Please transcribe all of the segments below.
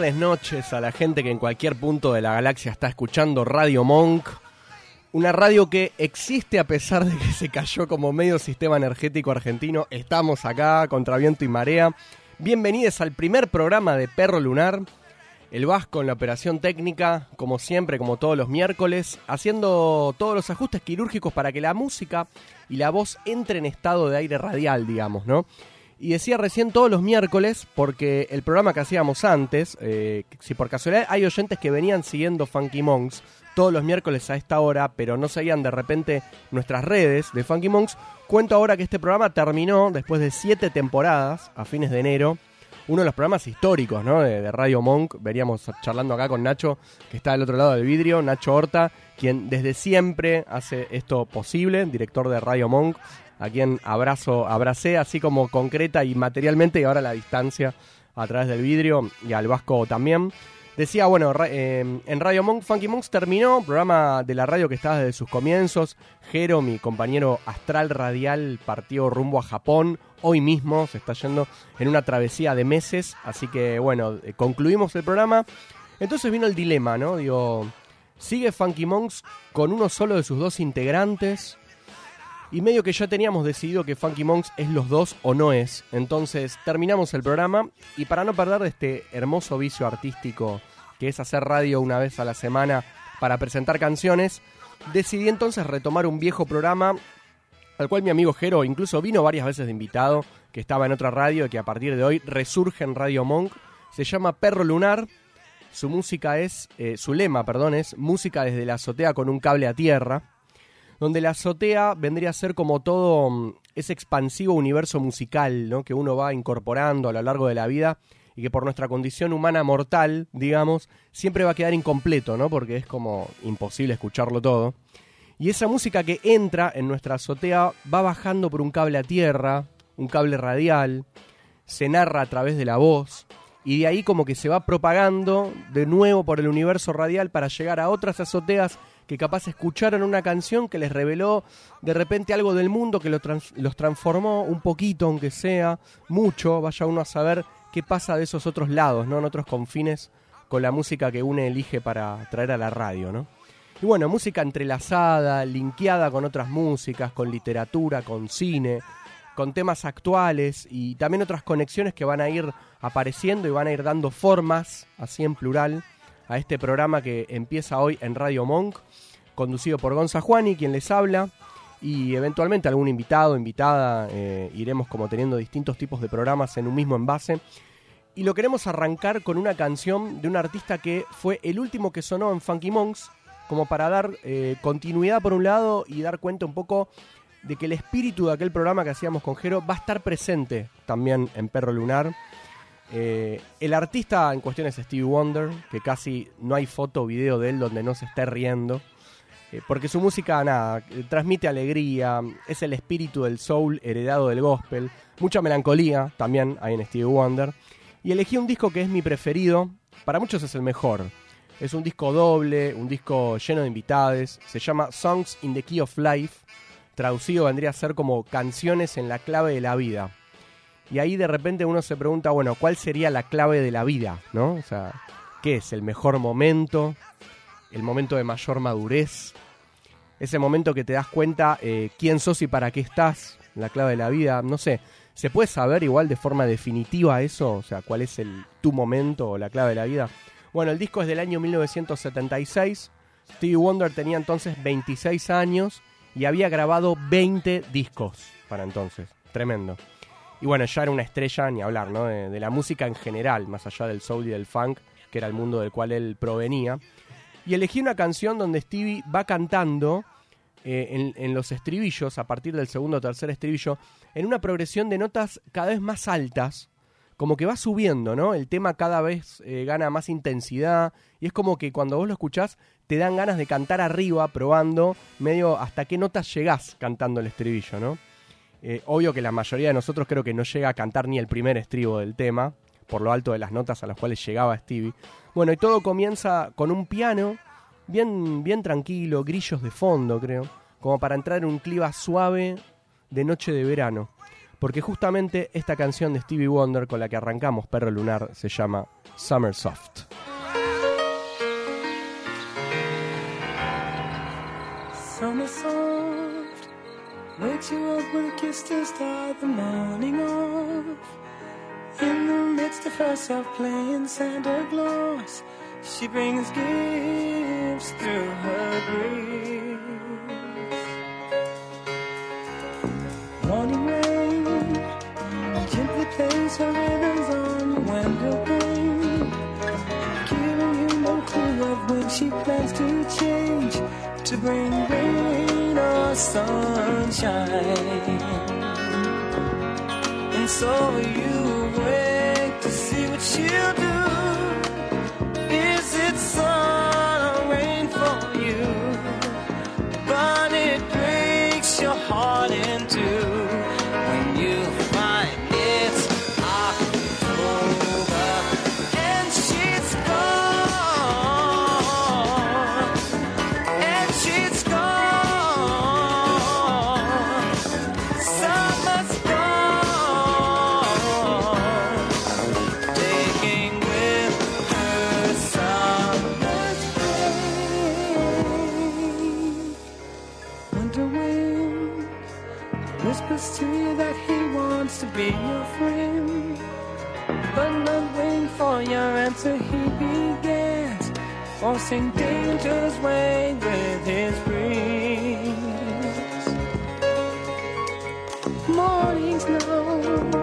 Tardes, noches a la gente que en cualquier punto de la galaxia está escuchando Radio Monk. Una radio que existe a pesar de que se cayó como medio sistema energético argentino. Estamos acá contra viento y marea. Bienvenidos al primer programa de Perro Lunar. El Vasco en la operación técnica, como siempre, como todos los miércoles, haciendo todos los ajustes quirúrgicos para que la música y la voz entren en estado de aire radial, digamos, ¿no? Y decía recién todos los miércoles, porque el programa que hacíamos antes, eh, si por casualidad hay oyentes que venían siguiendo Funky Monks todos los miércoles a esta hora, pero no seguían de repente nuestras redes de Funky Monks, cuento ahora que este programa terminó después de siete temporadas, a fines de enero, uno de los programas históricos ¿no? de, Radio Monk. Veníamos charlando acá con Nacho, que está del otro lado del vidrio, Nacho Horta, quien desde siempre hace esto posible, director de Radio Monk, a quien abrazo, abracé así como concreta y materialmente y ahora la distancia a través del vidrio y al Vasco también. Decía, bueno, eh, en Radio Monk, Funky Monks terminó, programa de la radio que estaba desde sus comienzos. Jero, mi compañero astral radial, partió rumbo a Japón. Hoy mismo se está yendo en una travesía de meses. Así que, bueno, eh, concluimos el programa. Entonces vino el dilema, ¿no? Digo, ¿sigue Funky Monks con uno solo de sus dos integrantes? Y medio que ya teníamos decidido que Funky Monks es los dos o no es. Entonces terminamos el programa y para no perder de este hermoso vicio artístico que es hacer radio una vez a la semana para presentar canciones, decidí entonces retomar un viejo programa al cual mi amigo Jero incluso vino varias veces de invitado, que estaba en otra radio y que a partir de hoy resurge en Radio Monk. Se llama Perro Lunar. Su música es, eh, su lema, perdón, es música desde la azotea con un cable a tierra donde la azotea vendría a ser como todo mm, ese expansivo universo musical ¿no? que uno va incorporando a lo largo de la vida y que por nuestra condición humana mortal, digamos, siempre va a quedar incompleto, ¿no? porque es como imposible escucharlo todo. Y esa música que entra en nuestra azotea va bajando por un cable a tierra, un cable radial, se narra a través de la voz, y de ahí como que se va propagando de nuevo por el universo radial para llegar a otras azoteas que capaz escucharon una canción que les reveló de repente algo del mundo que lo trans- los transformó un poquito, aunque sea mucho, vaya uno a saber qué pasa de esos otros lados, ¿no? En otros confines con la música que une elige para traer a la radio, ¿no? Y bueno, música entrelazada, linkeada con otras músicas, con literatura, con cine, con temas actuales y también otras conexiones que van a ir apareciendo y van a ir dando formas, así en plural, a este programa que empieza hoy en Radio Monk, conducido por Gonza Juani, quien les habla, y eventualmente algún invitado, invitada, eh, iremos como teniendo distintos tipos de programas en un mismo envase. Y lo queremos arrancar con una canción de un artista que fue el último que sonó en Funky Monks, como para dar eh, continuidad por un lado y dar cuenta un poco de que el espíritu de aquel programa que hacíamos con Jero va a estar presente también en Perro Lunar. Eh, el artista en cuestión es Stevie Wonder, que casi no hay foto o video de él donde no se esté riendo. Eh, porque su música, nada, eh, transmite alegría, es el espíritu del soul heredado del gospel, mucha melancolía también hay en Stevie Wonder. Y elegí un disco que es mi preferido, para muchos es el mejor. Es un disco doble, un disco lleno de invitades, se llama Songs in the Key of Life, traducido vendría a ser como canciones en la clave de la vida. Y ahí de repente uno se pregunta, bueno, ¿cuál sería la clave de la vida? ¿No? O sea, ¿qué es? ¿El mejor momento? ¿El momento de mayor madurez? Ese momento que te das cuenta eh, quién sos y para qué estás, la clave de la vida, no sé. ¿Se puede saber igual de forma definitiva eso? O sea, ¿cuál es el tu momento o la clave de la vida? Bueno, el disco es del año 1976. Stevie Wonder tenía entonces 26 años y había grabado 20 discos para entonces. Tremendo. Y bueno, ya era una estrella, ni hablar, ¿no? De, la música en general, más allá del soul y del funk, que era el mundo del cual él provenía. Y elegí una canción donde Stevie va cantando eh, en, en los estribillos, a partir del segundo o tercer estribillo, en una progresión de notas cada vez más altas, como que va subiendo, ¿no? El tema cada vez eh, gana más intensidad y es como que cuando vos lo escuchás te dan ganas de cantar arriba, probando medio hasta qué notas llegás cantando el estribillo, ¿no? Eh, obvio que la mayoría de nosotros creo que no llega a cantar ni el primer estribo del tema, por lo alto de las notas a las cuales llegaba Stevie. Bueno, y todo comienza con un piano bien, bien tranquilo, grillos de fondo, creo, como para entrar en un clima suave de noche de verano. Porque justamente esta canción de Stevie Wonder con la que arrancamos Perro Lunar se llama Summer Soft. Wakes you up with a kiss to start the morning off. In the midst of herself playing Santa Claus, she brings gifts through her grace. Morning rain gently plays her ribbons on your window pane, giving you no clue of when she plans to change to bring rain or sunshine. And so you wait to see what she'll whispers to you that he wants to be your friend. But not waiting for your answer, he begins forcing danger's way with his breeze. Mornings know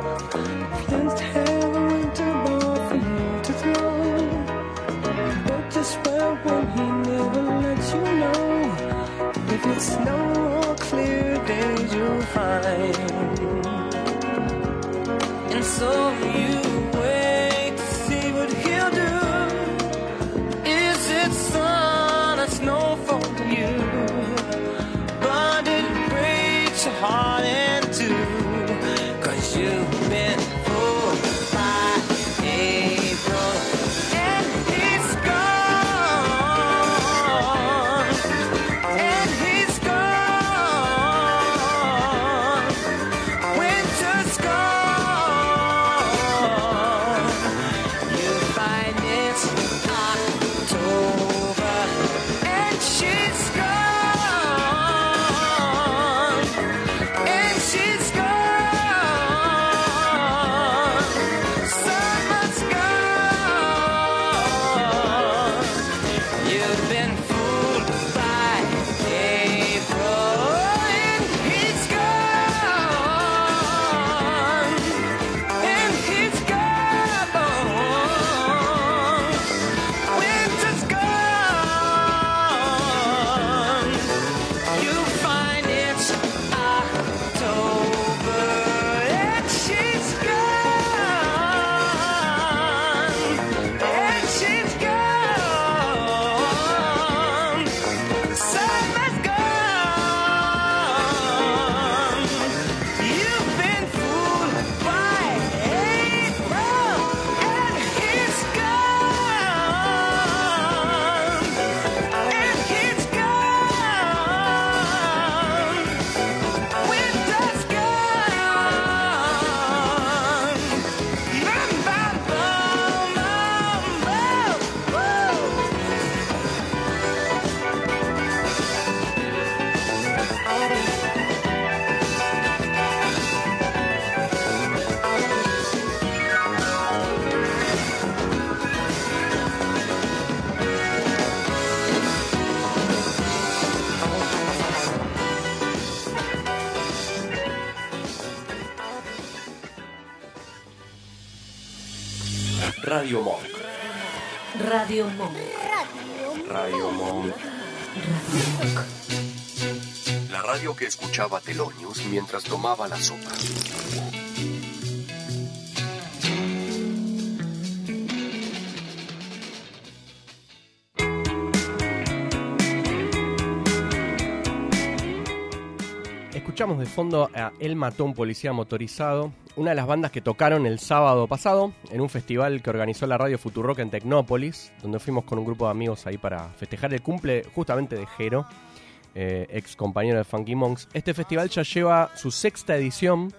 Radio Monk. Radio Monk. La radio que escuchaba Telonius mientras tomaba la sopa. De fondo a El Matón Policía Motorizado, una de las bandas que tocaron el sábado pasado en un festival que organizó la radio Futurock en Tecnópolis, donde fuimos con un grupo de amigos ahí para festejar el cumple justamente de Jero, eh, ex compañero de Funky Monks. Este festival ya lleva su sexta edición,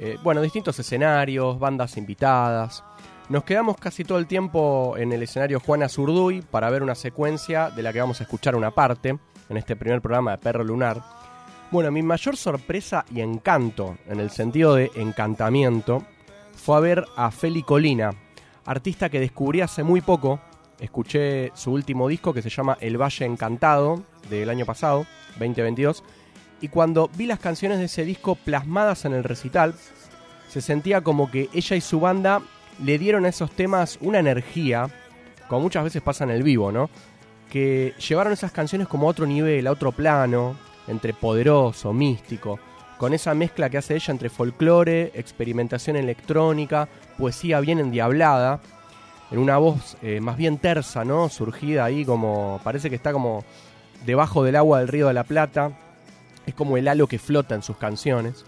eh, bueno, distintos escenarios, bandas invitadas. Nos quedamos casi todo el tiempo en el escenario Juana Zurduy para ver una secuencia de la que vamos a escuchar una parte en este primer programa de Perro Lunar. Bueno, mi mayor sorpresa y encanto, en el sentido de encantamiento, fue a ver a Feli Colina, artista que descubrí hace muy poco. Escuché su último disco que se llama El Valle Encantado, del año pasado, 2022. Y cuando vi las canciones de ese disco plasmadas en el recital, se sentía como que ella y su banda le dieron a esos temas una energía, como muchas veces pasa en el vivo, ¿no? Que llevaron esas canciones como a otro nivel, a otro plano, entre poderoso, místico, con esa mezcla que hace ella entre folclore, experimentación electrónica, poesía bien endiablada, en una voz eh, más bien tersa, ¿no? Surgida ahí como, parece que está como debajo del agua del río de la Plata, es como el halo que flota en sus canciones.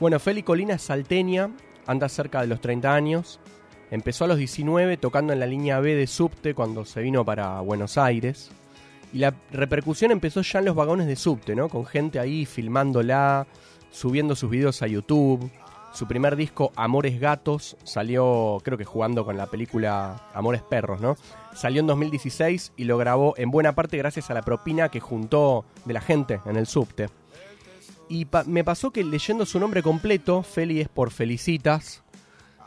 Bueno, Feli Colina es salteña, anda cerca de los 30 años, empezó a los 19 tocando en la línea B de subte cuando se vino para Buenos Aires. Y la repercusión empezó ya en los vagones de subte, ¿no? Con gente ahí filmándola, subiendo sus videos a YouTube. Su primer disco, Amores Gatos, salió, creo que jugando con la película Amores Perros, ¿no? Salió en 2016 y lo grabó en buena parte gracias a la propina que juntó de la gente en el subte. Y pa- me pasó que leyendo su nombre completo, Feli es por Felicitas,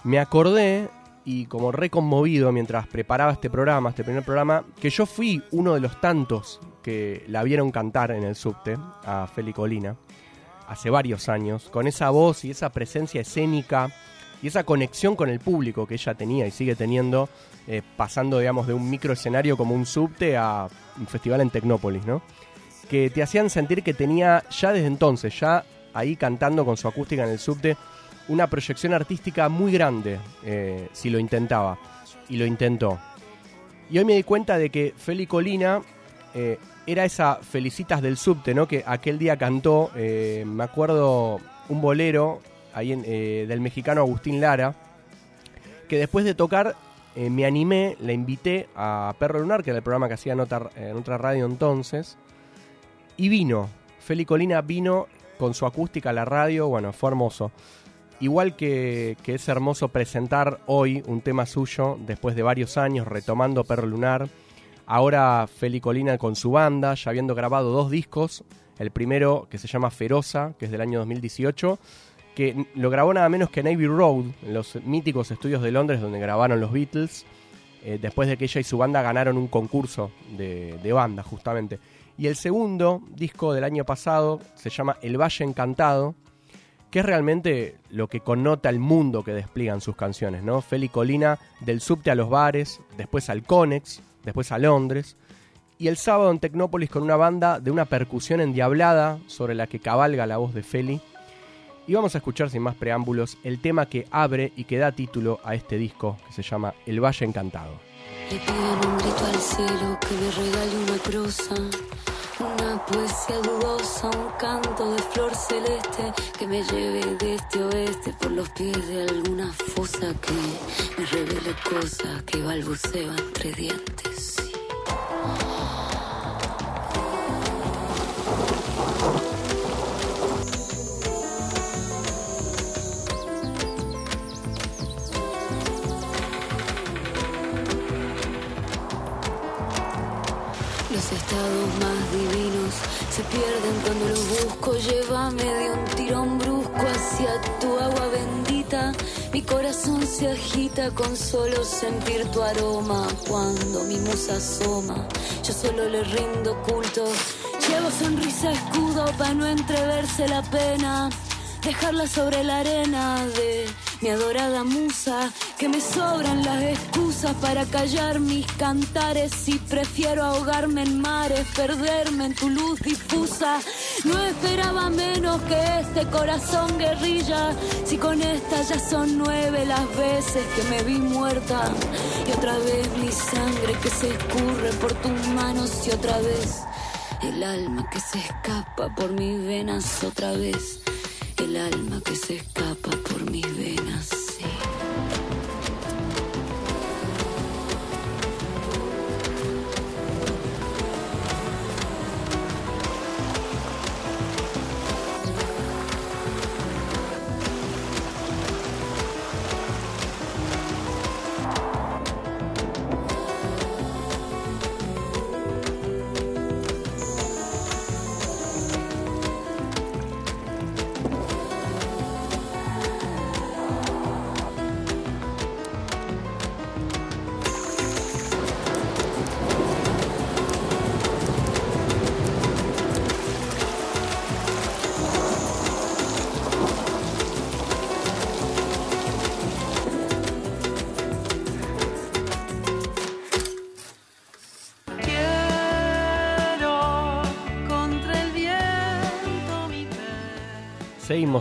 me acordé y como re conmovido mientras preparaba este programa, este primer programa, que yo fui uno de los tantos que la vieron cantar en el subte a Feli Colina hace varios años, con esa voz y esa presencia escénica y esa conexión con el público que ella tenía y sigue teniendo, eh, pasando, digamos, de un micro escenario como un subte a un festival en Tecnópolis, ¿no? Que te hacían sentir que tenía ya desde entonces, ya ahí cantando con su acústica en el subte, una proyección artística muy grande, eh, si lo intentaba. Y lo intentó. Y hoy me di cuenta de que Feli Colina eh, era esa Felicitas del subte, ¿no? Que aquel día cantó, eh, me acuerdo, un bolero ahí del mexicano Agustín Lara, que después de tocar me animé, la invité a Perro Lunar, que era el programa que hacía en otra, en otra radio entonces, y vino. Feli Colina vino con su acústica a la radio, bueno, fue hermoso. Igual que, es hermoso presentar hoy un tema suyo después de varios años retomando Perro Lunar. Ahora Feli Colina con su banda, ya habiendo grabado dos discos. El primero que se llama Feroza, que es del año 2018, que lo grabó nada menos que en Abbey Road, en los míticos estudios de Londres donde grabaron los Beatles, eh, después de que ella y su banda ganaron un concurso de, de banda justamente. Y el segundo disco del año pasado se llama El Valle Encantado, que es realmente lo que connota el mundo que despliegan sus canciones, ¿no? Feli Colina del subte a los bares, después al Conex, después a Londres, y el sábado en Tecnópolis con una banda de una percusión endiablada sobre la que cabalga la voz de Feli. Y vamos a escuchar sin más preámbulos el tema que abre y que da título a este disco que se llama El Valle Encantado. Le pido un grito al cielo que regale una prosa, una poesía dudosa, un canto de flor celeste que me lleve de este oeste por los pies de alguna fosa que me revele cosas que balbuceo entre dientes. Estados más se pierden cuando los busco. Llévame de un tirón brusco hacia tu agua bendita. Mi corazón se agita con solo sentir tu aroma. Cuando mi musa asoma, yo solo le rindo culto. Llevo sonrisa escudo para no entreverse la pena. Dejarla sobre la arena de mi adorada musa, que me sobran las excusas para callar mis cantares y prefiero ahogarme en mares, perderme en tu luz difusa. No esperaba menos que este corazón guerrilla, si con esta ya son nueve las veces que me vi muerta y otra vez mi sangre que se escurre por tus manos y otra vez el alma que se escapa por mis venas otra vez. El alma que se escapa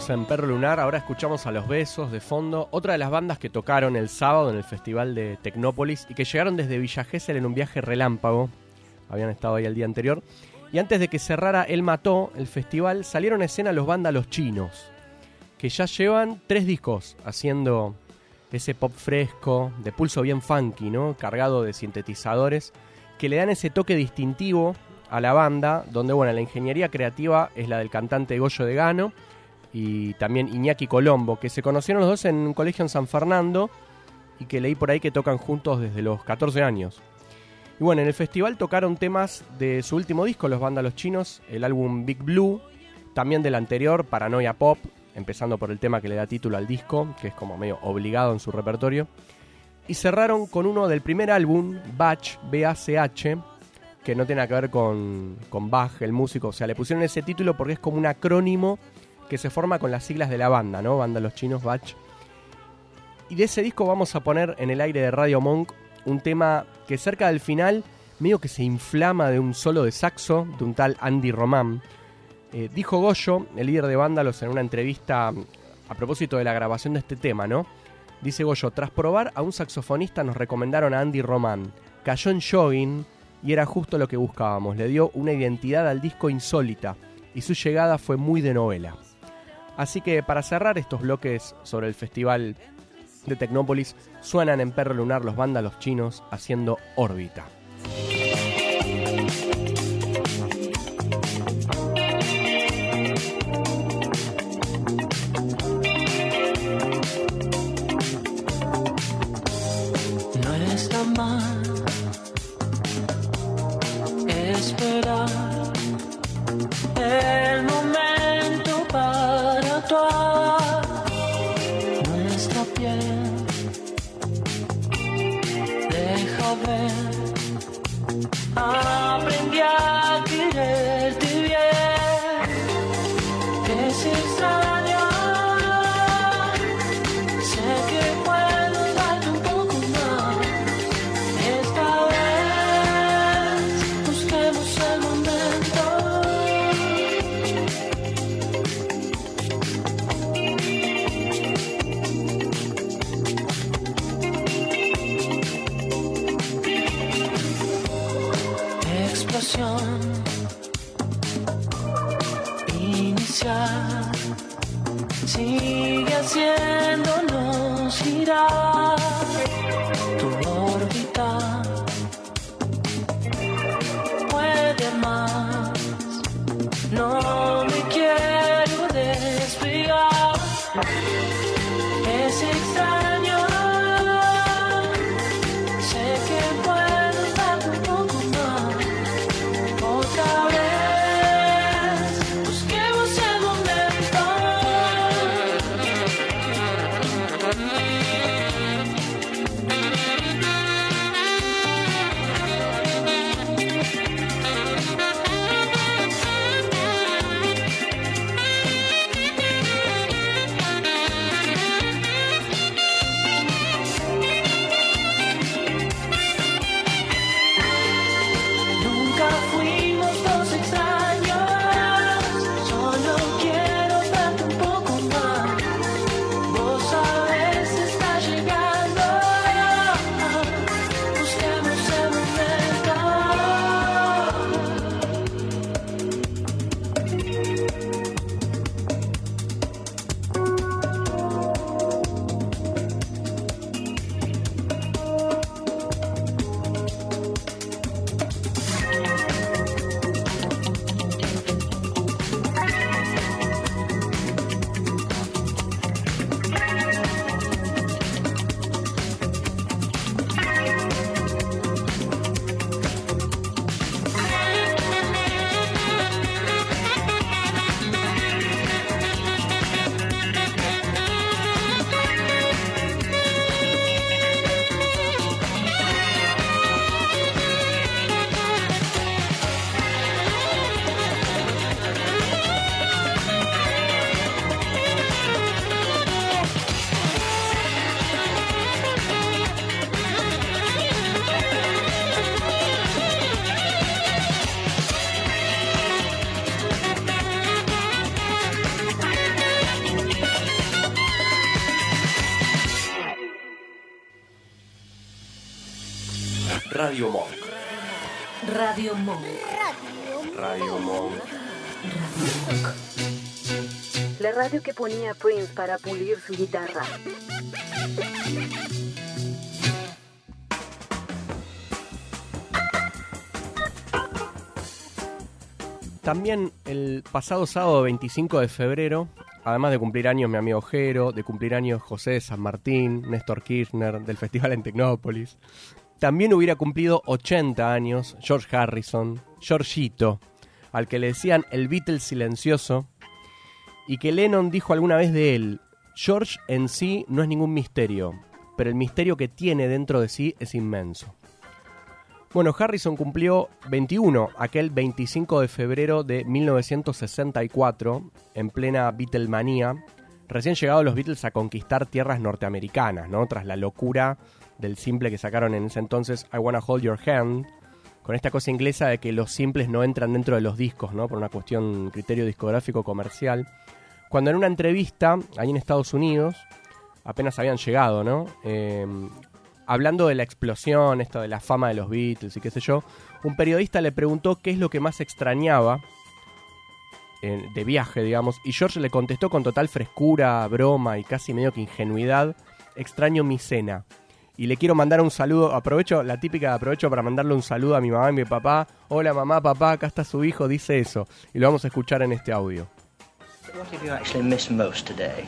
En Perro Lunar, ahora escuchamos a Los Besos de fondo, otra de las bandas que tocaron el sábado en el Festival de Tecnópolis y que llegaron desde Villa Gesell en un viaje relámpago, habían estado ahí el día anterior, y antes de que cerrara El Mató, el festival, salieron a escena los vándalos chinos, que ya llevan tres discos haciendo ese pop fresco, de pulso bien funky, ¿no? Cargado de sintetizadores, que le dan ese toque distintivo a la banda, donde, bueno, la ingeniería creativa es la del cantante Goyo de Gano y también Iñaki Colombo, que se conocieron los dos en un colegio en San Fernando y que leí por ahí que tocan juntos desde los 14 años. Y bueno, en el festival tocaron temas de su último disco, Los Vándalos Chinos, el álbum Big Blue, también del anterior, Paranoia Pop, empezando por el tema que le da título al disco, que es como medio obligado en su repertorio. Y cerraron con uno del primer álbum, Bach, B-A-C-H, que no tiene que ver con, con Bach, el músico. O sea, le pusieron ese título porque es como un acrónimo que se forma con las siglas de la banda, ¿no? Banda Los Chinos, Bach. Y de ese disco vamos a poner en el aire de Radio Monk un tema que cerca del final medio que se inflama de un solo de saxo de un tal Andy Román. Eh, dijo Goyo, el líder de Vándalos, en una entrevista a propósito de la grabación de este tema, ¿no? Dice Goyo, tras probar a un saxofonista nos recomendaron a Andy Román. Cayó en jogging y era justo lo que buscábamos. Le dio una identidad al disco insólita y su llegada fue muy de novela. Así que para cerrar estos bloques sobre el festival de Tecnópolis, suenan en Perro Lunar los vándalos chinos haciendo órbita. Radio Monk. Radio Monk. Radio Monk. La radio que ponía Prince para pulir su guitarra. También el pasado sábado 25 de febrero, además de cumplir años mi amigo Jero, de cumplir años José de San Martín, Néstor Kirchner, del Festival en Tecnópolis, también hubiera cumplido 80 años George Harrison, Georgito, al que le decían el Beatle silencioso, y que Lennon dijo alguna vez de él, George en sí no es ningún misterio, pero el misterio que tiene dentro de sí es inmenso. Bueno, Harrison cumplió 21 aquel 25 de febrero de 1964, en plena Beatlemanía, recién llegados los Beatles a conquistar tierras norteamericanas, ¿no? Tras la locura del simple que sacaron en ese entonces I Wanna Hold Your Hand, con esta cosa inglesa de que los simples no entran dentro de los discos, ¿no? Por una cuestión criterio discográfico comercial. Cuando en una entrevista, ahí en Estados Unidos, apenas habían llegado, ¿no? Eh, hablando de la explosión, esto de la fama de los Beatles y qué sé yo, un periodista le preguntó qué es lo que más extrañaba eh, de viaje, digamos, y George le contestó con total frescura, broma y casi medio que ingenuidad, extraño mi cena. Y le quiero mandar un saludo, aprovecho, la típica, aprovecho para mandarle un saludo a mi mamá y mi papá. Hola mamá, papá, acá está su hijo, dice eso. Y lo vamos a escuchar en este audio. What have you actually missed most today?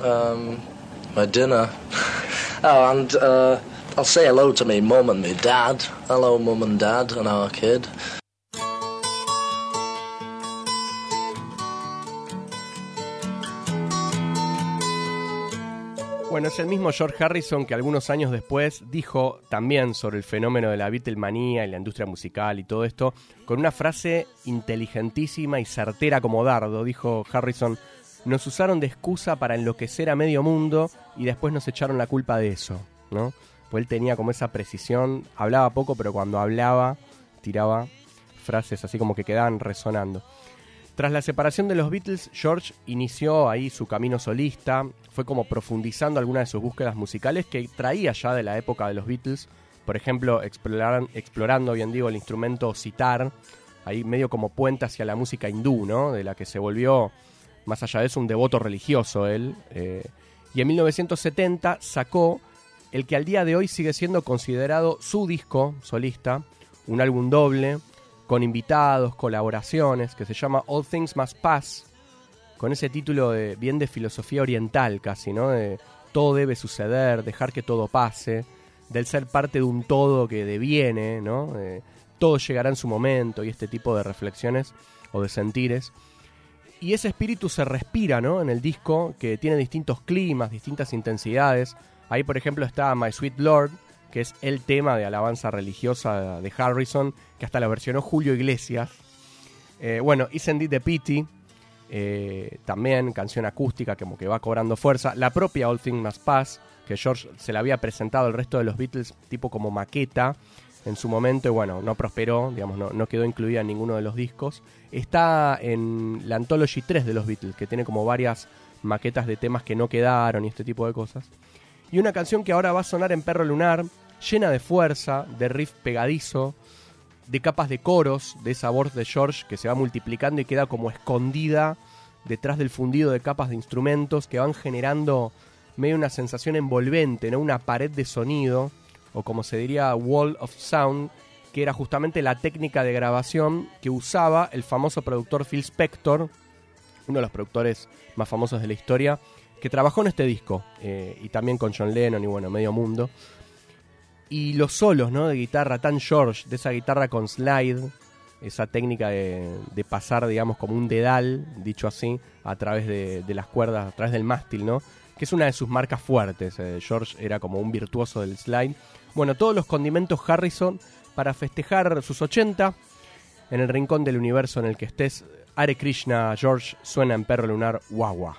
Um, my dinner. oh, and uh, I'll say hello to me mum and me dad. Hello, mum and dad, and our kid. Bueno, es el mismo George Harrison que algunos años después dijo también sobre el fenómeno de la Beatlemanía y la industria musical y todo esto, con una frase inteligentísima y certera como dardo. Dijo Harrison, nos usaron de excusa para enloquecer a medio mundo y después nos echaron la culpa de eso, ¿no? Pues él tenía como esa precisión, hablaba poco, pero cuando hablaba tiraba frases así como que quedaban resonando. Tras la separación de los Beatles, George inició ahí su camino solista, fue como profundizando algunas de sus búsquedas musicales que traía ya de la época de los Beatles, por ejemplo, explorando, bien digo, el instrumento sitar, ahí medio como puente hacia la música hindú, ¿no? De la que se volvió, más allá de eso, un devoto religioso él. eh, y en 1970 sacó el que al día de hoy sigue siendo considerado su disco solista, un álbum doble, con invitados, colaboraciones, que se llama All Things Must Pass, con ese título de, bien de filosofía oriental casi, ¿no? De todo debe suceder, dejar que todo pase, del ser parte de un todo que deviene, ¿no? Todo llegará en su momento y este tipo de reflexiones o de sentires. Y ese espíritu se respira, ¿no? En el disco, que tiene distintos climas, distintas intensidades. Ahí, por ejemplo, está My Sweet Lord, que es el tema de alabanza religiosa de Harrison, que hasta la versionó Julio Iglesias. Eh, bueno, Isn't It the Pity, eh, también canción acústica como que va cobrando fuerza. La propia All Things Must Pass, que George se la había presentado al resto de los Beatles tipo como maqueta en su momento y bueno, no prosperó, digamos, no, no quedó incluida en ninguno de los discos. Está en la Anthology 3 de los Beatles, que tiene como varias maquetas de temas que no quedaron y este tipo de cosas. Y una canción que ahora va a sonar en Perro Lunar, llena de fuerza, de riff pegadizo, de capas de coros, de esa voz de George que se va multiplicando y queda como escondida detrás del fundido de capas de instrumentos que van generando medio una sensación envolvente, ¿no? una pared de sonido, o como se diría wall of sound, que era justamente la técnica de grabación que usaba el famoso productor Phil Spector, uno de los productores más famosos de la historia, que trabajó en este disco, eh, y también con John Lennon y bueno, medio mundo. Y los solos, ¿no? De guitarra tan George, de esa guitarra con slide, esa técnica de, de pasar, digamos, como un dedal, dicho así, a través de, las cuerdas, a través del mástil, ¿no? Que es una de sus marcas fuertes. eh, George era como un virtuoso del slide. Bueno, todos los condimentos Harrison para festejar sus 80 en el rincón del universo en el que estés. Hare Krishna, George, suena en perro lunar, guagua.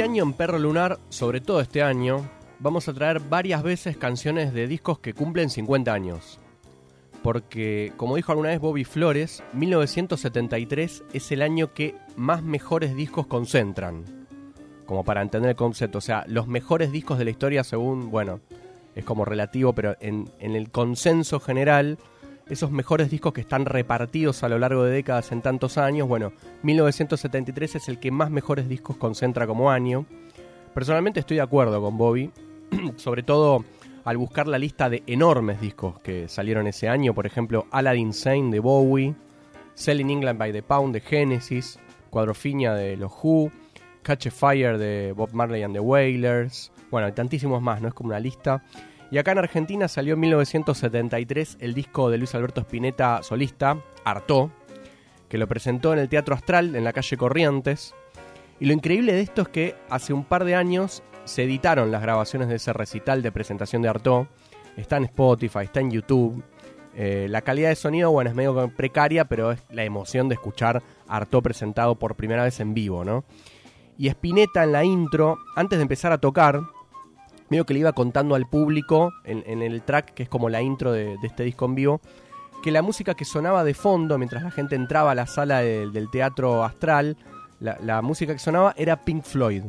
Este año en Perro Lunar, sobre todo este año, vamos a traer varias veces canciones de discos que cumplen 50 años. Porque, como dijo alguna vez Bobby Flores, 1973 es el año que más mejores discos concentran. Como para entender el concepto, o sea, los mejores discos de la historia según, bueno, es como relativo, pero en, en el consenso general, esos mejores discos que están repartidos a lo largo de décadas en tantos años, bueno, 1973 es el que más mejores discos concentra como año. Personalmente estoy de acuerdo con Bobby, sobre todo al buscar la lista de enormes discos que salieron ese año, por ejemplo, Aladdin Sane de Bowie, Selling England by the Pound de Genesis, Cuadrofinia de los Who, Catch a Fire de Bob Marley and the Wailers, bueno, tantísimos más, ¿no? Es como una lista. Y acá en Argentina salió en 1973 el disco de Luis Alberto Spinetta solista, Artó, que lo presentó en el Teatro Astral, en la calle Corrientes. Y lo increíble de esto es que hace un par de años se editaron las grabaciones de ese recital de presentación de Artó. Está en Spotify, está en YouTube. Eh, la calidad de sonido, bueno, es medio precaria, pero es la emoción de escuchar Artó presentado por primera vez en vivo, ¿no? Y Spinetta en la intro, antes de empezar a tocar, medio que le iba contando al público en, el track, que es como la intro de, este disco en vivo, que la música que sonaba de fondo mientras la gente entraba a la sala de, del teatro astral, la, la, música que sonaba era Pink Floyd.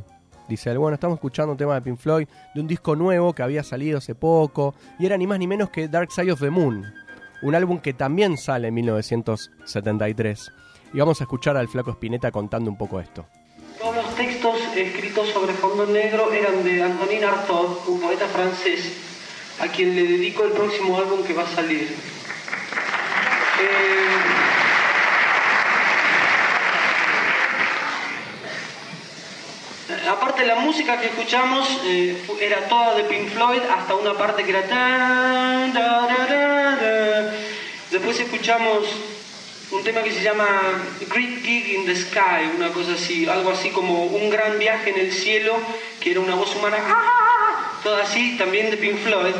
Dice, bueno, estamos escuchando un tema de Pink Floyd, de un disco nuevo que había salido hace poco, y era ni más ni menos que Dark Side of the Moon, un álbum que también sale en 1973. Y vamos a escuchar al flaco Spinetta contando un poco esto. Todos los textos escritos sobre fondo negro eran de Antonin Artaud, un poeta francés, a quien le dedico el próximo álbum que va a salir. Eh, aparte la música que escuchamos eh, era toda de Pink Floyd hasta una parte que era después escuchamos un tema que se llama Great Gig in the Sky, una cosa así, algo así como un gran viaje en el cielo, que era una voz humana, ¡ah! todo así, también de Pink Floyd.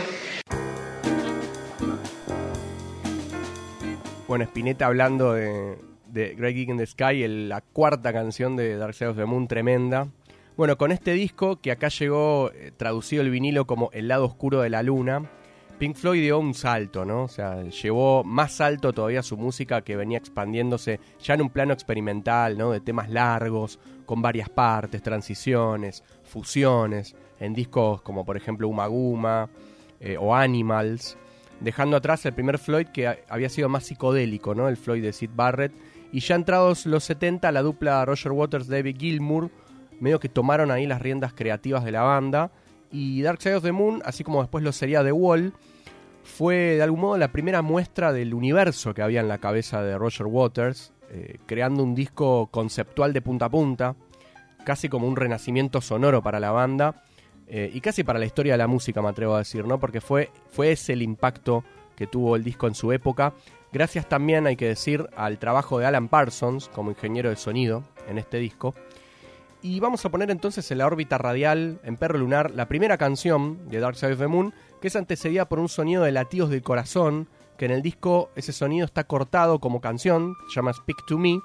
Bueno, Spinetta hablando de, Great Gig in the Sky, la cuarta canción de Dark Side of the Moon, tremenda. Bueno, con este disco, que acá llegó eh, traducido el vinilo como El lado oscuro de la luna, Pink Floyd dio un salto, ¿no? O sea, llevó más alto todavía su música que venía expandiéndose ya en un plano experimental, ¿no? De temas largos, con varias partes, transiciones, fusiones, en discos como por ejemplo Umaguma eh, o Animals, dejando atrás el primer Floyd que había sido más psicodélico, ¿no? El Floyd de Sid Barrett. Y ya entrados los 70, la dupla Roger Waters-David Gilmour, medio que tomaron ahí las riendas creativas de la banda. Y Dark Side of the Moon, así como después lo sería The Wall, fue de algún modo la primera muestra del universo que había en la cabeza de Roger Waters, eh, creando un disco conceptual de punta a punta, casi como un renacimiento sonoro para la banda eh, y casi para la historia de la música, me atrevo a decir, ¿no? Porque fue, fue ese el impacto que tuvo el disco en su época. Gracias también, hay que decir, al trabajo de Alan Parsons como ingeniero de sonido en este disco. Y vamos a poner entonces en la órbita radial, en Perro Lunar, la primera canción de Dark Side of the Moon, que es antecedida por un sonido de latidos del corazón, que en el disco ese sonido está cortado como canción, se llama Speak to Me,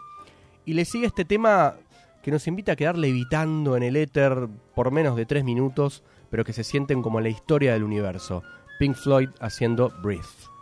y le sigue este tema que nos invita a quedar levitando en el éter por menos de tres minutos, pero que se sienten como la historia del universo. Pink Floyd haciendo Breathe.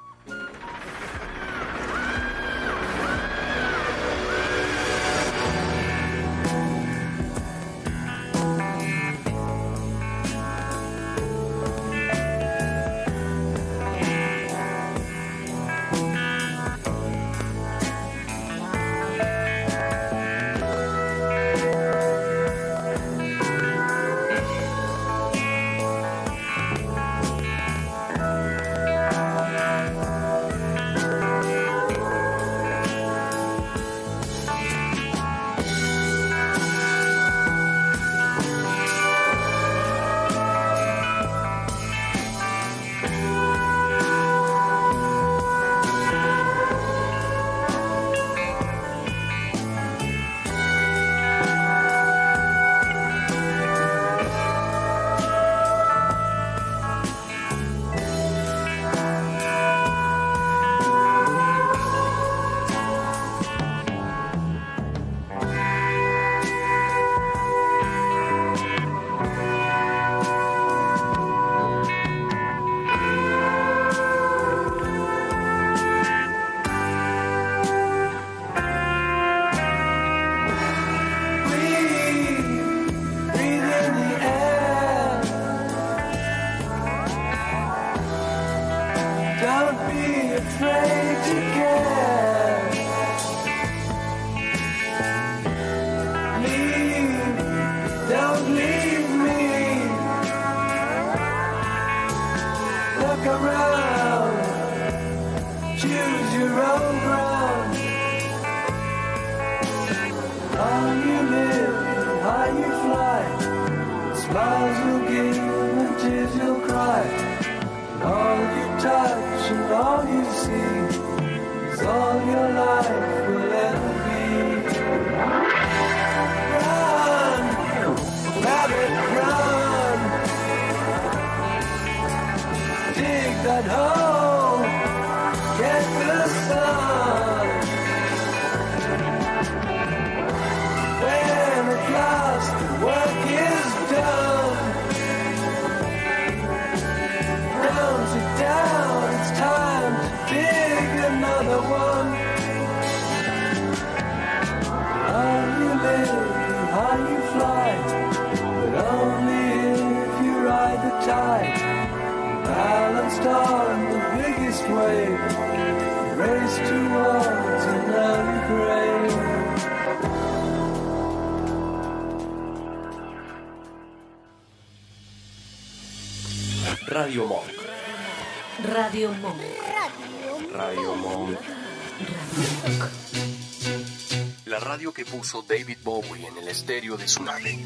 De su nave.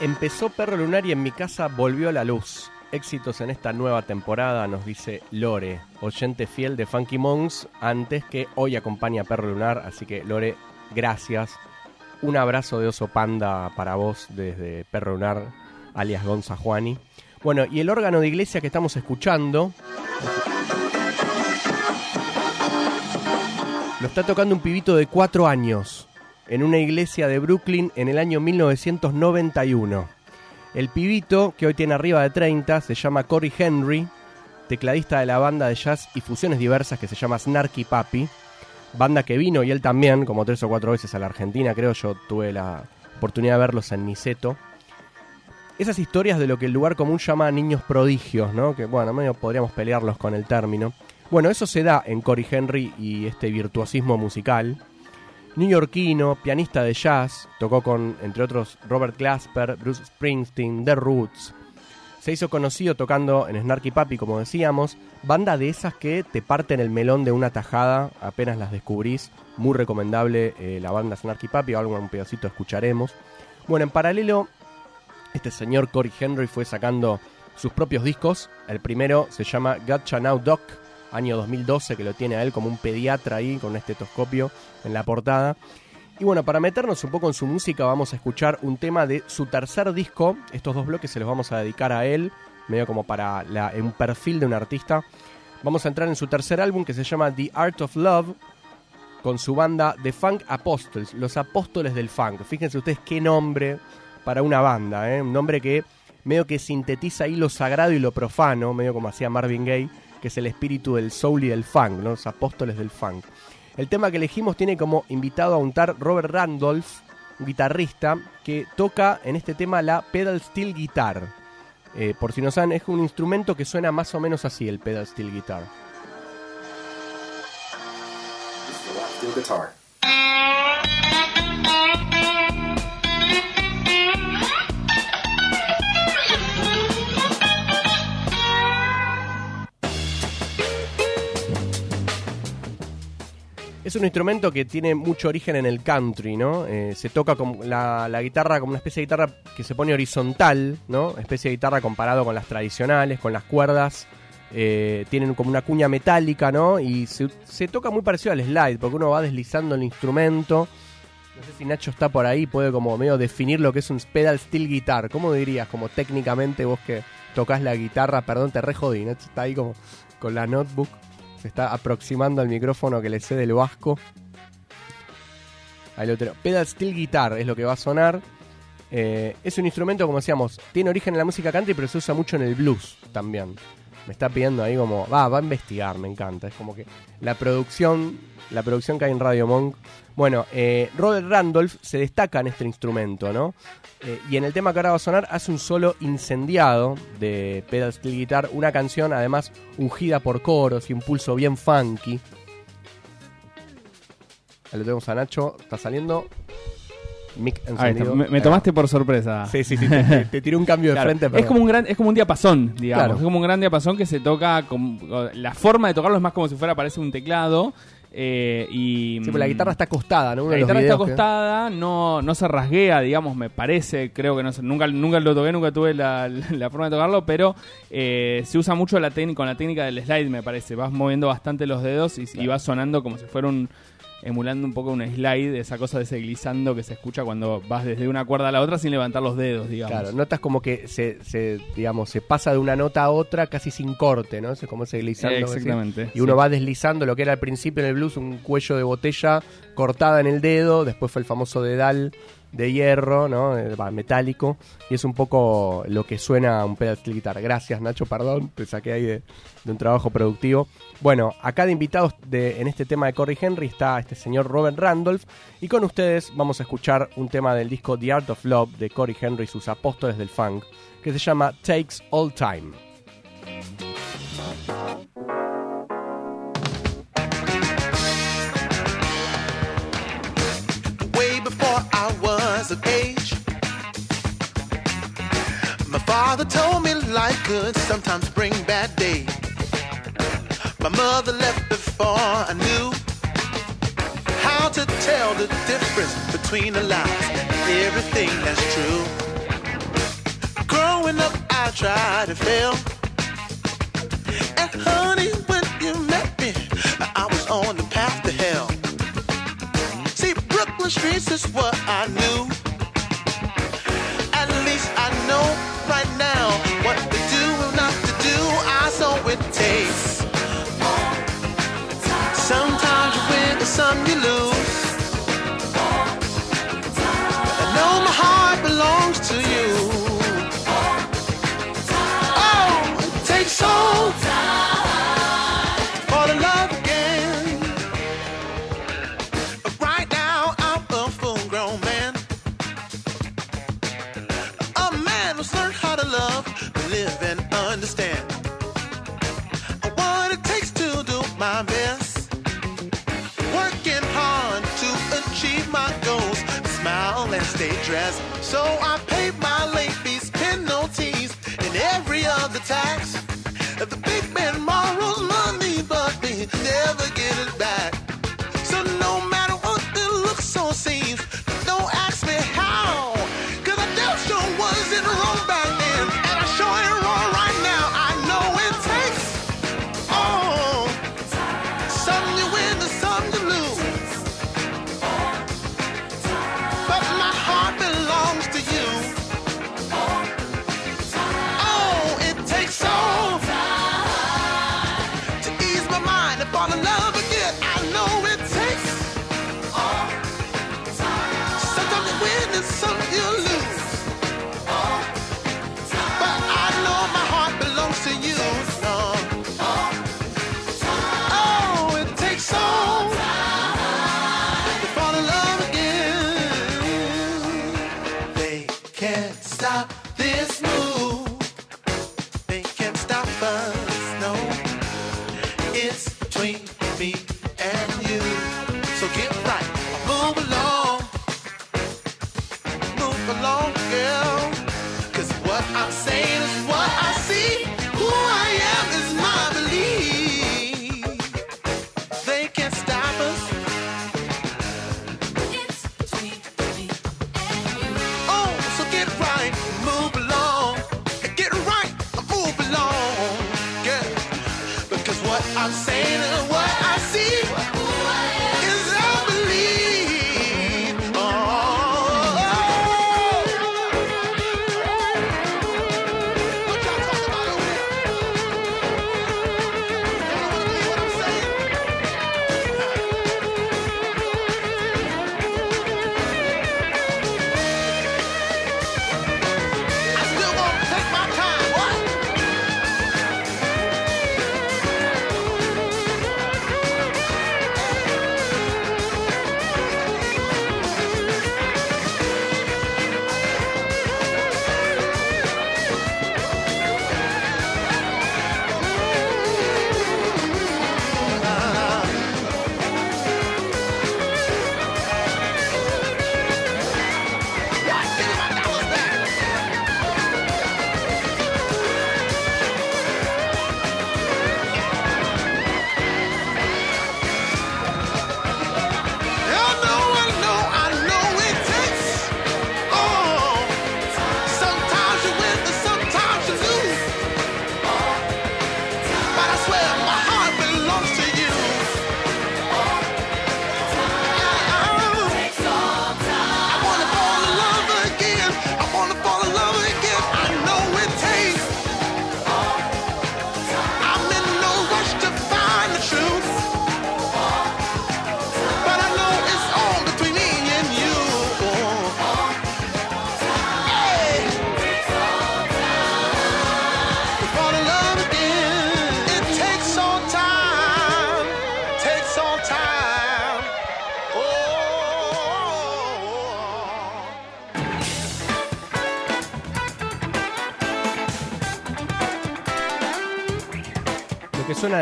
Empezó Perro Lunar y en mi casa volvió la luz. Éxitos en esta nueva temporada, nos dice Lore, oyente fiel de Funky Monks, antes que hoy acompaña a Perro Lunar. Así que Lore, gracias. Un abrazo de oso panda para vos desde Perro Lunar, alias Gonza Juani. Bueno, y el órgano de iglesia que estamos escuchando lo está tocando un pibito de cuatro años en una iglesia de Brooklyn en el año 1991. El pibito, que hoy tiene arriba de 30, se llama Cory Henry, tecladista de la banda de jazz y fusiones diversas que se llama Snarky Papi, banda que vino y él también, como tres o cuatro veces a la Argentina, creo yo tuve la oportunidad de verlos en Niceto. Esas historias de lo que el lugar común llama niños prodigios, ¿no? Que bueno, medio podríamos pelearlos con el término. Bueno, eso se da en Cory Henry y este virtuosismo musical neoyorquino, pianista de jazz, tocó con, entre otros, Robert Glasper, Bruce Springsteen, The Roots. Se hizo conocido tocando en Snarky Papi, como decíamos, banda de esas que te parten el melón de una tajada, apenas las descubrís. Muy recomendable eh, la banda Snarky Papi, algo un pedacito escucharemos. Bueno, en paralelo, este señor Cory Henry fue sacando sus propios discos. El primero se llama Gotcha Now Doc, año 2012, que lo tiene a él como un pediatra ahí con un estetoscopio en la portada. Y bueno, para meternos un poco en su música, vamos a escuchar un tema de su tercer disco. Estos dos bloques se los vamos a dedicar a él, medio como para un perfil de un artista. Vamos a entrar en su tercer álbum que se llama The Art of Love, con su banda The Funk Apostles, los apóstoles del funk. Fíjense ustedes qué nombre para una banda, ¿eh? un nombre que medio que sintetiza ahí lo sagrado y lo profano, medio como hacía Marvin Gaye, que es el espíritu del soul y del funk, los apóstoles del funk. El tema que elegimos tiene como invitado a untar Robert Randolph, guitarrista que toca en este tema la pedal steel guitar. Eh, por si no saben, es un instrumento que suena más o menos así, el pedal. Steel guitar. Es un instrumento que tiene mucho origen en el country, ¿no? Eh, se toca con la, guitarra como una especie de guitarra que se pone horizontal, ¿no? Especie de guitarra comparado con las tradicionales, con las cuerdas. eh, tienen como una cuña metálica, ¿no? Y se, se toca muy parecido al slide, porque uno va deslizando el instrumento. No sé si Nacho está por ahí, puede como medio definir lo que es un pedal steel guitar. ¿Cómo dirías? Como técnicamente vos que tocas la guitarra, perdón, te re jodí, Nacho está ahí como con la notebook. Se está aproximando al micrófono que le cede el vasco. Ahí lo tengo. Pedal steel guitar es lo que va a sonar. Eh, es un instrumento, como decíamos, tiene origen en la música country, pero se usa mucho en el blues también. Me está pidiendo ahí como, va, va a investigar, me encanta. Es como que la producción, la producción que hay en Radio Monk. Bueno, eh, Robert Randolph se destaca en este instrumento, ¿no? Eh, y en el tema que ahora va a sonar hace un solo incendiado de pedal steel guitar, una canción además ungida por coros y un pulso bien funky. Ahí lo tenemos a Nacho, está saliendo. Mic encendido. Me, me tomaste por sorpresa. Sí, sí, sí, te, te- te tiré un cambio de Claro, frente. es pero- como un gran es como un diapasón digamos Claro. es como un gran diapasón que se toca con, la forma de tocarlo es más como si fuera parece un teclado eh, y Sí, pero la guitarra está acostada, ¿no? Uno la guitarra está que- acostada no no se rasguea digamos me parece creo que no nunca nunca lo toqué nunca tuve la, la forma de tocarlo pero eh, se usa mucho la técnica con la técnica del slide me parece vas moviendo bastante los dedos y, y vas sonando como si fuera un emulando un poco un slide, esa cosa de ese glissando que se escucha cuando vas desde una cuerda a la otra sin levantar los dedos, digamos. Claro, notas como que se, se, digamos, se pasa de una nota a otra casi sin corte, ¿no? Es como ese decís. Exactamente, Y uno va deslizando lo que era al principio en el blues, un cuello de botella cortada en el dedo, después fue el famoso dedal de hierro, ¿no? Eh, metálico, y es un poco lo que suena un pedal guitar. Gracias, Nacho, perdón, te saqué ahí de, de un trabajo productivo. Bueno, acá de invitados de, en este tema de Corey Henry está este señor Robert Randolph, y con ustedes vamos a escuchar un tema del disco The Art of Love de Corey Henry y sus apóstoles del funk, que se llama Takes All Time. Of age. My father told me life could sometimes bring bad days. My mother left before I knew how to tell the difference between the lies and everything that's true. Growing up, I tried to fail. And honey, when Brooklyn streets is what I knew. So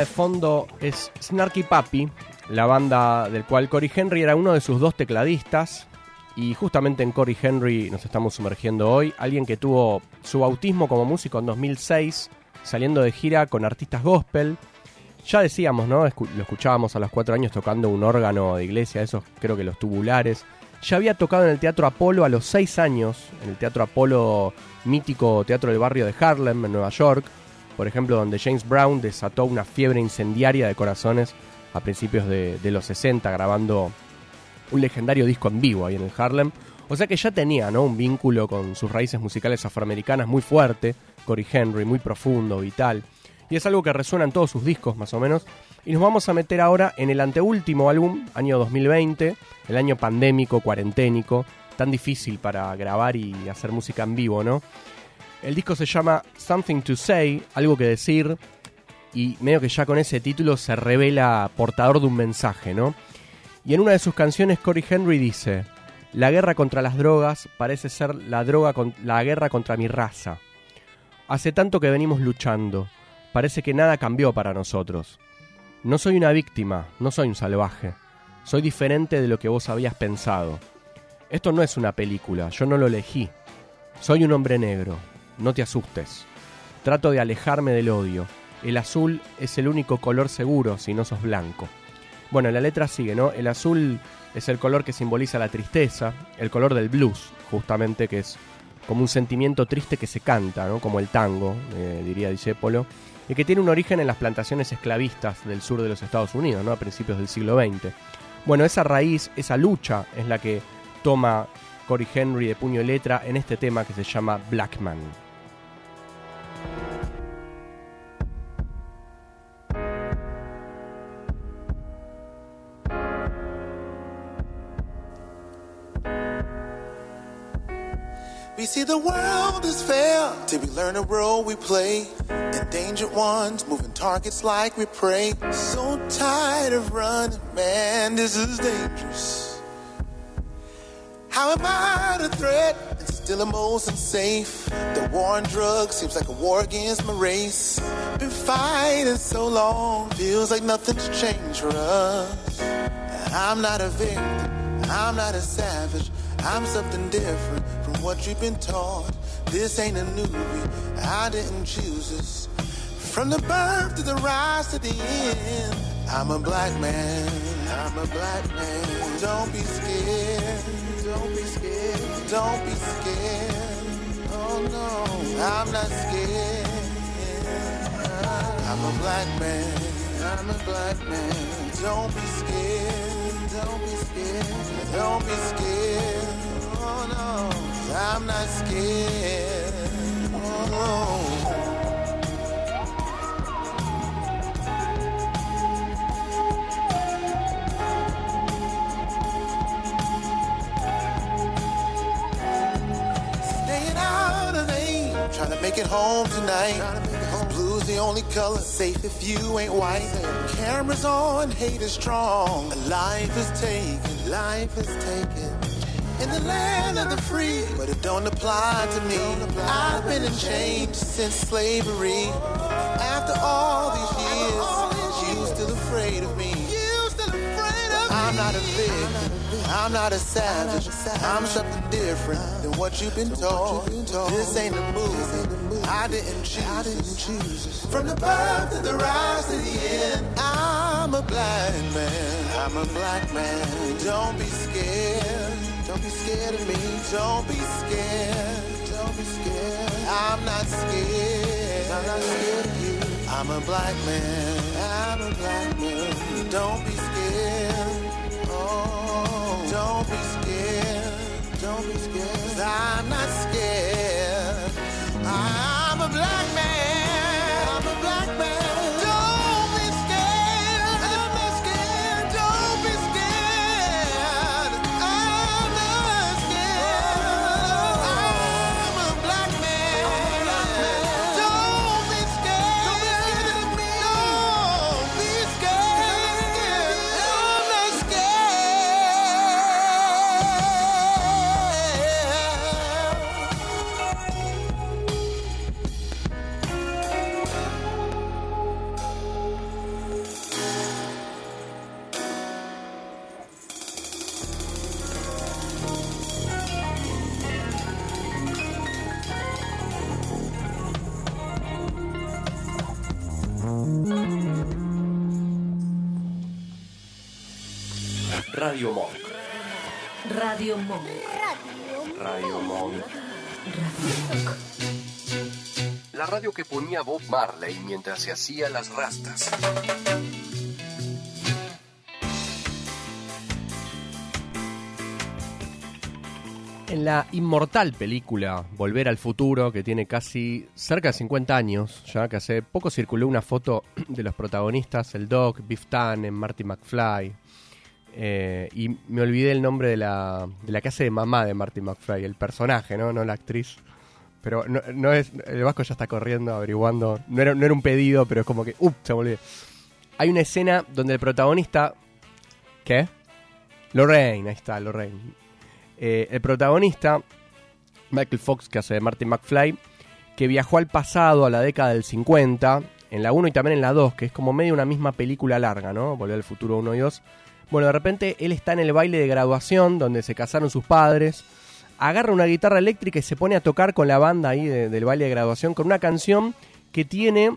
de fondo es Snarky Puppy, la banda del cual Cory Henry era uno de sus dos tecladistas. Y justamente en Cory Henry nos estamos sumergiendo hoy. Alguien que tuvo su bautismo como músico en 2006, saliendo de gira con artistas gospel. Ya decíamos, ¿no? Lo escuchábamos a los cuatro años tocando un órgano de iglesia, esos creo que los tubulares. Ya había tocado en el Teatro Apolo a los seis años, en el Teatro Apolo, mítico teatro del barrio de Harlem, en Nueva York. Por ejemplo, donde James Brown desató una fiebre incendiaria de corazones a principios de, los 60, grabando un legendario disco en vivo ahí en el Harlem. O sea que ya tenía ¿no? un vínculo con sus raíces musicales afroamericanas muy fuerte, Cory Henry, muy profundo, vital. Y es algo que resuena en todos sus discos más o menos. Y nos vamos a meter ahora en el anteúltimo álbum, año 2020, el año pandémico, cuarenténico, tan difícil para grabar y hacer música en vivo, ¿no? El disco se llama Something to Say, algo que decir, y medio que ya con ese título se revela portador de un mensaje, ¿no? Y en una de sus canciones Cory Henry dice, la guerra contra las drogas parece ser la, droga con- la guerra contra mi raza. Hace tanto que venimos luchando, parece que nada cambió para nosotros. No soy una víctima, no soy un salvaje, soy diferente de lo que vos habías pensado. Esto no es una película, yo no lo elegí. Soy un hombre negro, no te asustes. Trato de alejarme del odio. El azul es el único color seguro si no sos blanco. Bueno, la letra sigue, ¿no? El azul es el color que simboliza la tristeza, el color del blues, justamente, que es como un sentimiento triste que se canta, ¿no? Como el tango, eh, diría Discépolo, y que tiene un origen en las plantaciones esclavistas del sur de los Estados Unidos, ¿no? A principios del siglo XX. Bueno, esa raíz, esa lucha es la que toma Cory Henry de puño y letra en este tema que se llama Blackman. We see the world is fair till we learn the role we play. Endangered ones, moving targets like we pray. So tired of running, man, this is dangerous. How am I the threat and still a most unsafe? The war on drugs seems like a war against my race. Been fighting so long, feels like nothing's changed for us. I'm not a victim, I'm not a savage. I'm something different from what you've been taught. This ain't a movie, I didn't choose this. From the birth to the rise to the end, I'm a black man. I'm a black man. Don't be scared. Don't be scared. Don't be scared. Oh no, I'm not scared. I'm a black man. I'm a black man. Don't be scared. Don't be scared. Don't be scared. Oh no, I'm not scared. Oh trying to make it home tonight. Blue's the only color safe if you ain't white. Cameras on, hate is strong. Life is taken, life is taken. In the land of the free, but it don't apply to me. I've been in chains since slavery. After all these years, you still afraid of me. I'm not a victim. I'm not a savage. I'm something different than what you've been told. This ain't a movie. I didn't choose. From the birth to the rise to the end, I'm a black man. I'm a black man. Don't be scared. Don't be scared of me. Don't be scared. Don't be scared. I'm not scared. I'm not scared of you. I'm a black man. I'm a black man. Don't be scared. Don't be scared. Don't be scared. 'Cause I'm not scared. I'm a black man. I'm a black man. Que ponía Bob Marley mientras se hacía las rastas. En la inmortal película Volver al Futuro, que tiene casi cerca de 50 años, ya que hace poco circuló una foto de los protagonistas, el Doc, Biff Tannen, Marty McFly, eh, y me olvidé el nombre de la, de la que hace de mamá de Marty McFly, el personaje, ¿no? No la actriz. Pero no, es, el Vasco ya está corriendo, averiguando. No era, no era un pedido, pero es como que, ¡up! Se me olvidé. Hay una escena donde el protagonista... ¿Qué? Lorraine, ahí está, Lorraine. Eh, el protagonista, Michael Fox, que hace de Martin McFly, que viajó al pasado, a la década del 50, en la 1 y también en la 2, que es como medio una misma película larga, ¿no? Volver al futuro 1 y 2. Bueno, de repente él está en el baile de graduación, donde se casaron sus padres, agarra una guitarra eléctrica y se pone a tocar con la banda ahí de- del baile de graduación, con una canción que tiene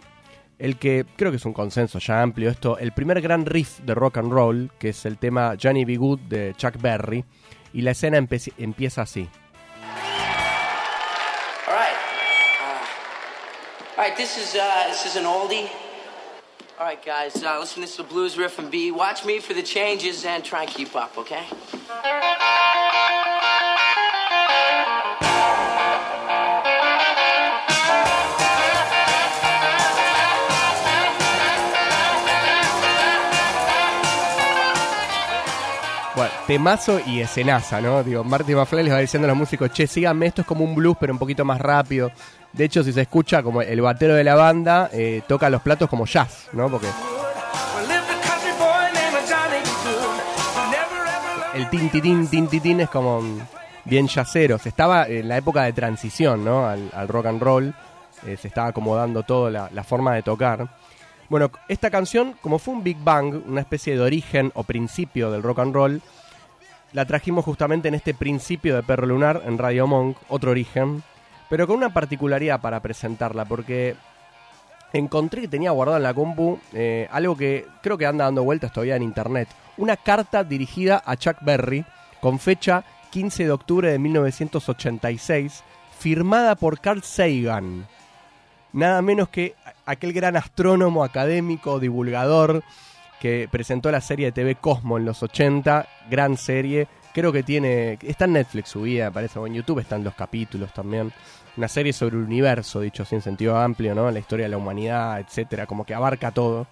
el que creo que es un consenso ya amplio esto, el primer gran riff de rock and roll, que es el tema Johnny B. Good de Chuck Berry, y la escena empieza así. Uh, all right, this is uh, this is an oldie. All right, guys, uh, listen. This is the blues riff and B. Watch me for the changes and try and keep up, okay? Temazo y escenaza, ¿no? Digo, Marty McFly les va diciendo a los músicos, che, síganme, esto es como un blues, pero un poquito más rápido. De hecho, si se escucha, como el batero de la banda eh, toca los platos como jazz, ¿no? Porque el tin, tin, tin, tin, es como bien jazzero. Se estaba en la época de transición, ¿no? Al, rock and roll. Eh, se estaba acomodando todo la forma de tocar. Bueno, esta canción, como fue un Big Bang, una especie de origen o principio del rock and roll, la trajimos justamente en este principio de Perro Lunar en Radio Monk, otro origen, pero con una particularidad para presentarla, porque encontré que tenía guardado en la compu eh, algo que creo que anda dando vueltas todavía en internet. Una carta dirigida a Chuck Berry con fecha 15 de octubre de 1986, firmada por Carl Sagan. Nada menos que aquel gran astrónomo, académico, divulgador que presentó la serie de TV Cosmo en los 80, gran serie. Creo que tiene. Está en Netflix subida, parece, o en YouTube están los capítulos también. Una serie sobre el universo, dicho así en sentido amplio, ¿no? La historia de la humanidad, etcétera, como que abarca todo.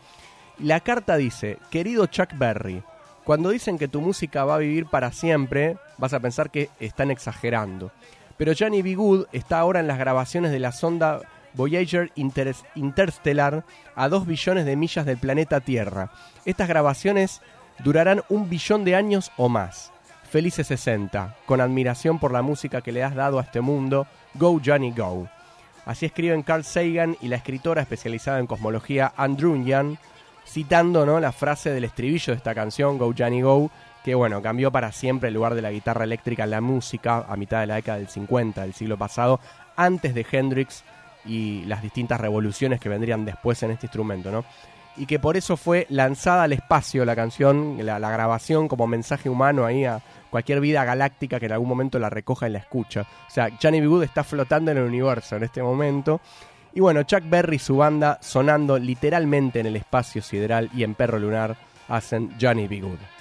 La carta dice: Querido Chuck Berry, cuando dicen que tu música va a vivir para siempre, vas a pensar que están exagerando. Pero Johnny B. Good está ahora en las grabaciones de la sonda Voyager Interstellar a 2 billones de millas del planeta Tierra. Estas grabaciones durarán un billón de años o más. Felices 60, con admiración por la música que le has dado a este mundo, Go Johnny Go. Así escriben Carl Sagan y la escritora especializada en cosmología Andrew Young, citando ¿no? la frase del estribillo de esta canción, Go Johnny Go, que bueno, cambió para siempre el lugar de la guitarra eléctrica en la música a mitad de la década del 50 del siglo pasado, antes de Hendrix y las distintas revoluciones que vendrían después en este instrumento, ¿no? Y que por eso fue lanzada al espacio la canción, la, grabación como mensaje humano ahí a cualquier vida galáctica que en algún momento la recoja y la escucha. O sea, Johnny B. Good está flotando en el universo en este momento. Y bueno, Chuck Berry y su banda sonando literalmente en el espacio sideral y en Perro Lunar hacen Johnny B. Good.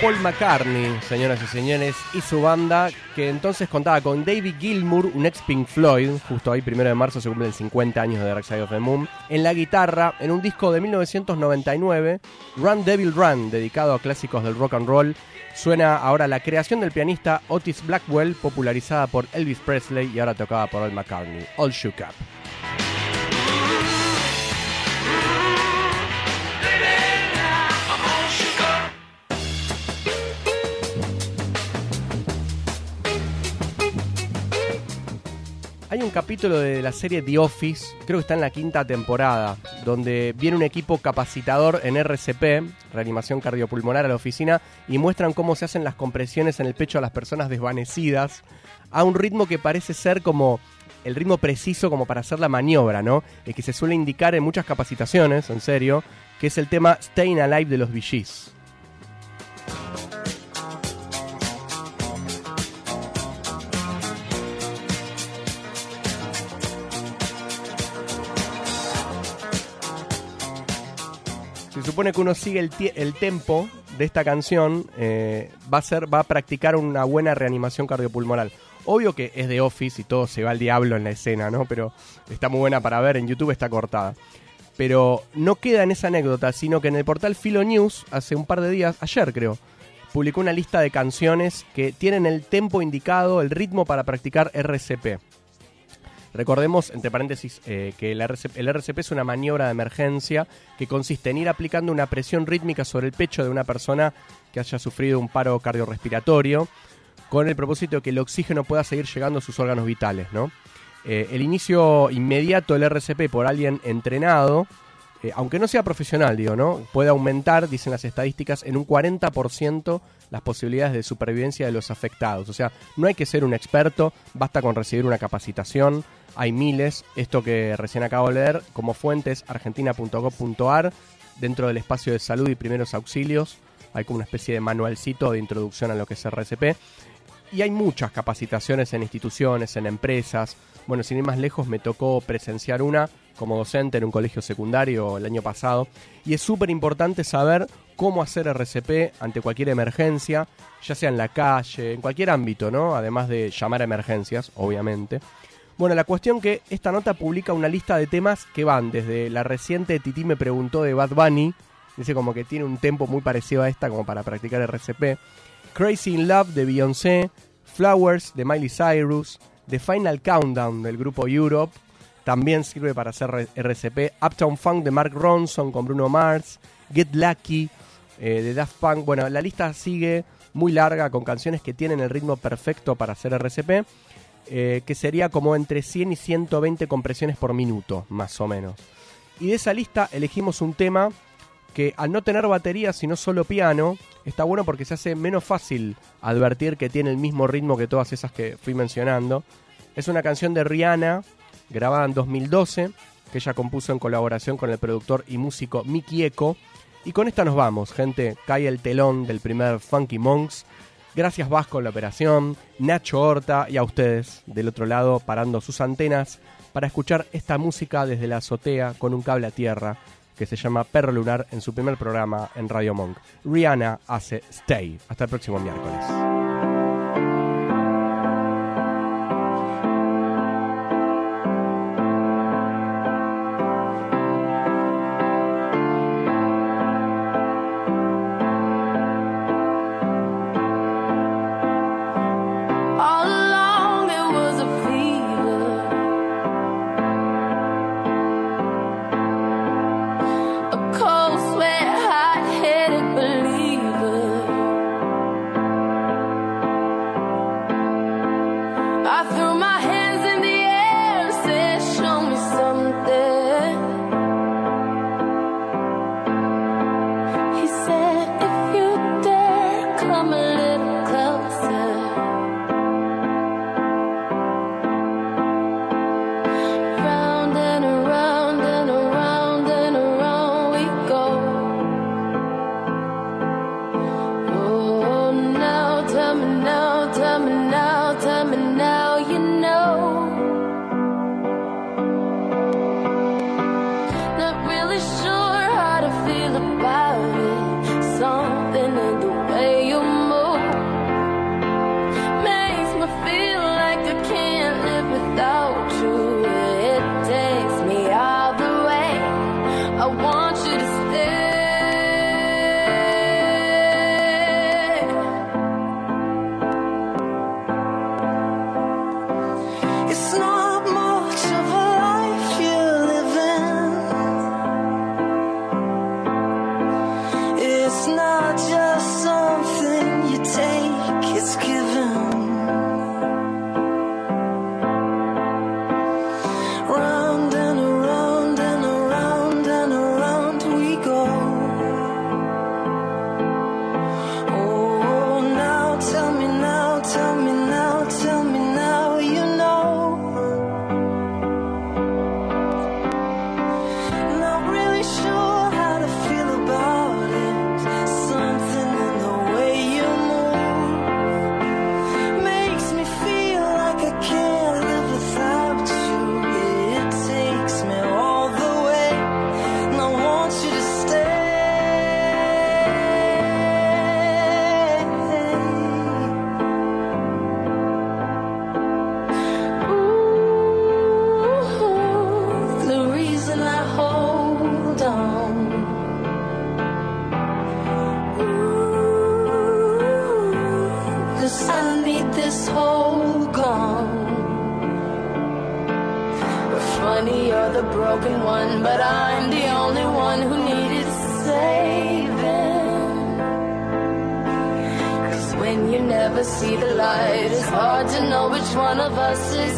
Paul McCartney, señoras y señores, y su banda, que entonces contaba con David Gilmour, un ex Pink Floyd, justo ahí, primero de marzo, se cumplen 50 años de Dark Side of the Moon, en la guitarra, en un disco de 1999, Run Devil Run, dedicado a clásicos del rock and roll, suena ahora la creación del pianista Otis Blackwell, popularizada por Elvis Presley y ahora tocada por Paul McCartney, All Shook Up. Hay un capítulo de la serie The Office, creo que está en la quinta temporada, donde viene un equipo capacitador en RCP, reanimación cardiopulmonar, a la oficina y muestran cómo se hacen las compresiones en el pecho a las personas desvanecidas a un ritmo que parece ser como el ritmo preciso como para hacer la maniobra, ¿no? El que se suele indicar en muchas capacitaciones, en serio, que es el tema Staying Alive de los VGs. Supone que uno sigue el, el tempo de esta canción, eh, va a ser, va a practicar una buena reanimación cardiopulmonar. Obvio que es de Office y todo se va al diablo en la escena, ¿no? Pero está muy buena para ver, en YouTube está cortada. Pero no queda en esa anécdota, sino que en el portal Philo News, hace un par de días, ayer creo, publicó una lista de canciones que tienen el tempo indicado, el ritmo para practicar RCP. Recordemos, entre paréntesis, eh, que el RCP, el RCP es una maniobra de emergencia que consiste en ir aplicando una presión rítmica sobre el pecho de una persona que haya sufrido un paro cardiorrespiratorio con el propósito de que el oxígeno pueda seguir llegando a sus órganos vitales. ¿no? Eh, el inicio inmediato del RCP por alguien entrenado, eh, aunque no sea profesional, digo, ¿no? puede aumentar, dicen las estadísticas, en un 40% las posibilidades de supervivencia de los afectados. O sea, no hay que ser un experto, basta con recibir una capacitación. Hay miles, esto que recién acabo de leer, como fuentes argentina.gov.ar, dentro del espacio de salud y primeros auxilios, hay como una especie de manualcito de introducción a lo que es RCP. Y hay muchas capacitaciones en instituciones, en empresas. Bueno, sin ir más lejos, me tocó presenciar una como docente en un colegio secundario el año pasado. Y es súper importante saber cómo hacer RCP ante cualquier emergencia, ya sea en la calle, en cualquier ámbito, ¿no? Además de llamar a emergencias, obviamente. Bueno, la cuestión que esta nota publica una lista de temas que van desde la reciente Titi me preguntó de Bad Bunny, dice como que tiene un tempo muy parecido a esta como para practicar RCP. Crazy in Love de Beyoncé, Flowers de Miley Cyrus, The Final Countdown del grupo Europe, también sirve para hacer RCP, Uptown Funk de Mark Ronson con Bruno Mars, Get Lucky eh, de Daft Punk. Bueno, la lista sigue muy larga con canciones que tienen el ritmo perfecto para hacer RCP, eh, que sería como entre 100 y 120 compresiones por minuto, más o menos. Y de esa lista elegimos un tema que al no tener batería, sino solo piano, está bueno porque se hace menos fácil advertir que tiene el mismo ritmo que todas esas que fui mencionando. Es una canción de Rihanna, grabada en 2012, que ella compuso en colaboración con el productor y músico Mickey Echo. Y con esta nos vamos, gente. Cae el telón del primer Funky Monks. Gracias Vasco en la operación, Nacho Horta y a ustedes del otro lado parando sus antenas para escuchar esta música desde la azotea con un cable a tierra que se llama Perro Lunar en su primer programa en Radio Monk. Rihanna hace Stay. Hasta el próximo miércoles.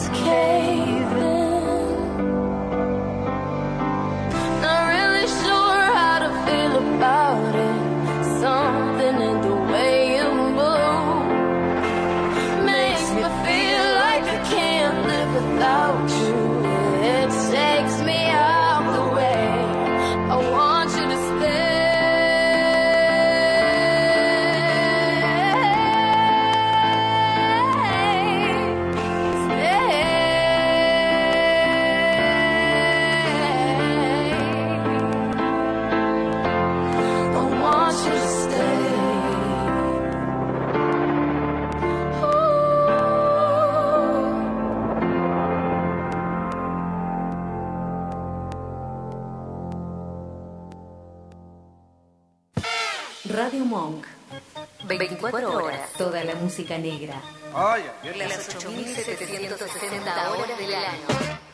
cave. música negra. Las 8.760 horas del año.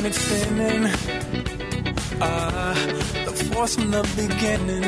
and it's spinning. Uh, the force from the beginning.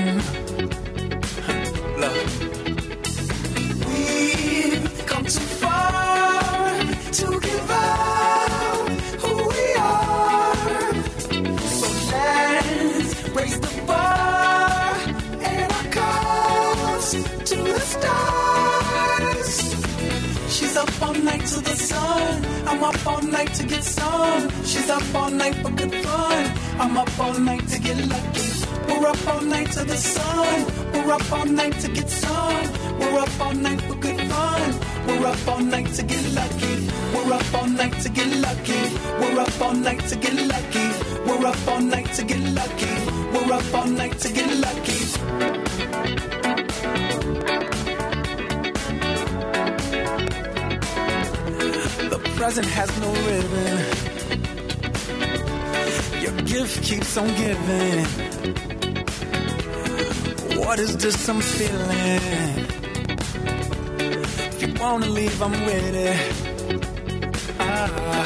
night for good fun. We're up all night to get lucky. We're up all night to get lucky. We're up all night to get lucky. We're up all night to get lucky. We're up all night to get lucky. The present has no ribbon. Your gift keeps on giving. What is this I'm feeling? wanna leave, I'm with it. Ah.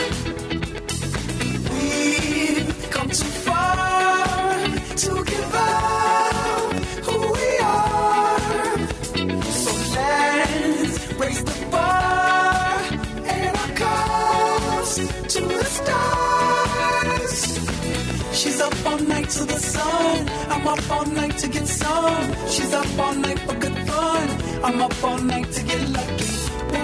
We've come too far to give up who we are. So let's raise the bar and our cups to the stars. She's up all night to the sun. I'm up all night to get some. She's up all night for good fun. I'm up all night to get